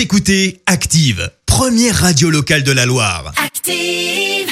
Vous écoutez Active, première radio locale de la Loire. Active.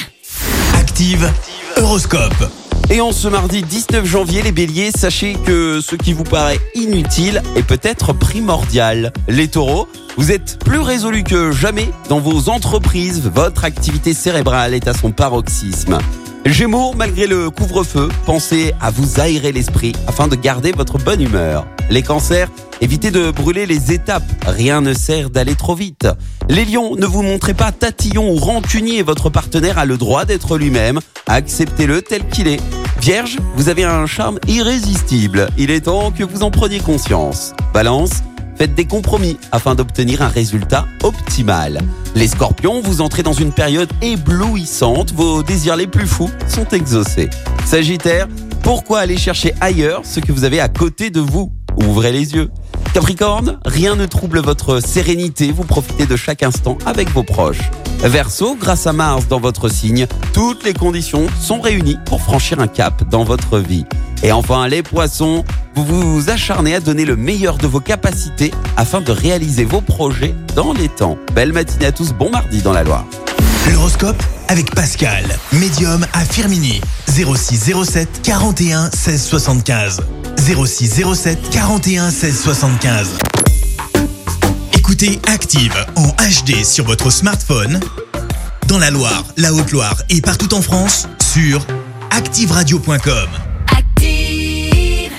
Active, Horoscope. Et en ce mardi 19 janvier, les béliers, sachez que ce qui vous paraît inutile est peut-être primordial. Les taureaux, vous êtes plus résolus que jamais dans vos entreprises, votre activité cérébrale est à son paroxysme. Gémeaux, malgré le couvre-feu, pensez à vous aérer l'esprit afin de garder votre bonne humeur. Les cancers, évitez de brûler les étapes, rien ne sert d'aller trop vite. Les lions, ne vous montrez pas tatillon ou rancunier, votre partenaire a le droit d'être lui-même, acceptez-le tel qu'il est. Vierge, vous avez un charme irrésistible, il est temps que vous en preniez conscience. Balance, faites des compromis afin d'obtenir un résultat optimal. Les scorpions, vous entrez dans une période éblouissante, vos désirs les plus fous sont exaucés. Sagittaire, pourquoi aller chercher ailleurs ce que vous avez à côté de vous? Ouvrez les yeux. Capricorne, rien ne trouble votre sérénité, vous profitez de chaque instant avec vos proches. Verseau, grâce à Mars dans votre signe, toutes les conditions sont réunies pour franchir un cap dans votre vie. Et enfin, les poissons, vous vous acharnez à donner le meilleur de vos capacités afin de réaliser vos projets dans les temps. Belle matinée à tous, bon mardi dans la Loire. L'horoscope avec Pascal, médium à Firmini. 0607 41 16 75. 0607 41 16 75. Écoutez Active en HD sur votre smartphone, dans la Loire, la Haute-Loire et partout en France, sur ActiveRadio.com. Active.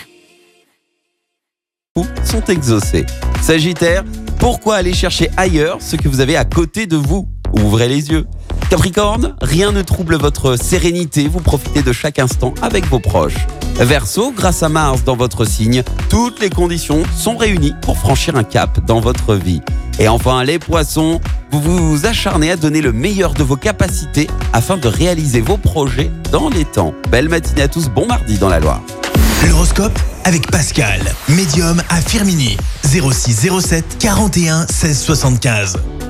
sont exaucés. Sagittaire, pourquoi aller chercher ailleurs ce que vous avez à côté de vous? Ouvrez les yeux. Capricorne, rien ne trouble votre sérénité, vous profitez de chaque instant avec vos proches. Verseau, grâce à Mars dans votre signe, toutes les conditions sont réunies pour franchir un cap dans votre vie. Et enfin, les poissons, vous vous acharnez à donner le meilleur de vos capacités afin de réaliser vos projets dans les temps. Belle matinée à tous, bon mardi dans la Loire. L'horoscope avec Pascal, médium à Firmini. 0607 41 16 75.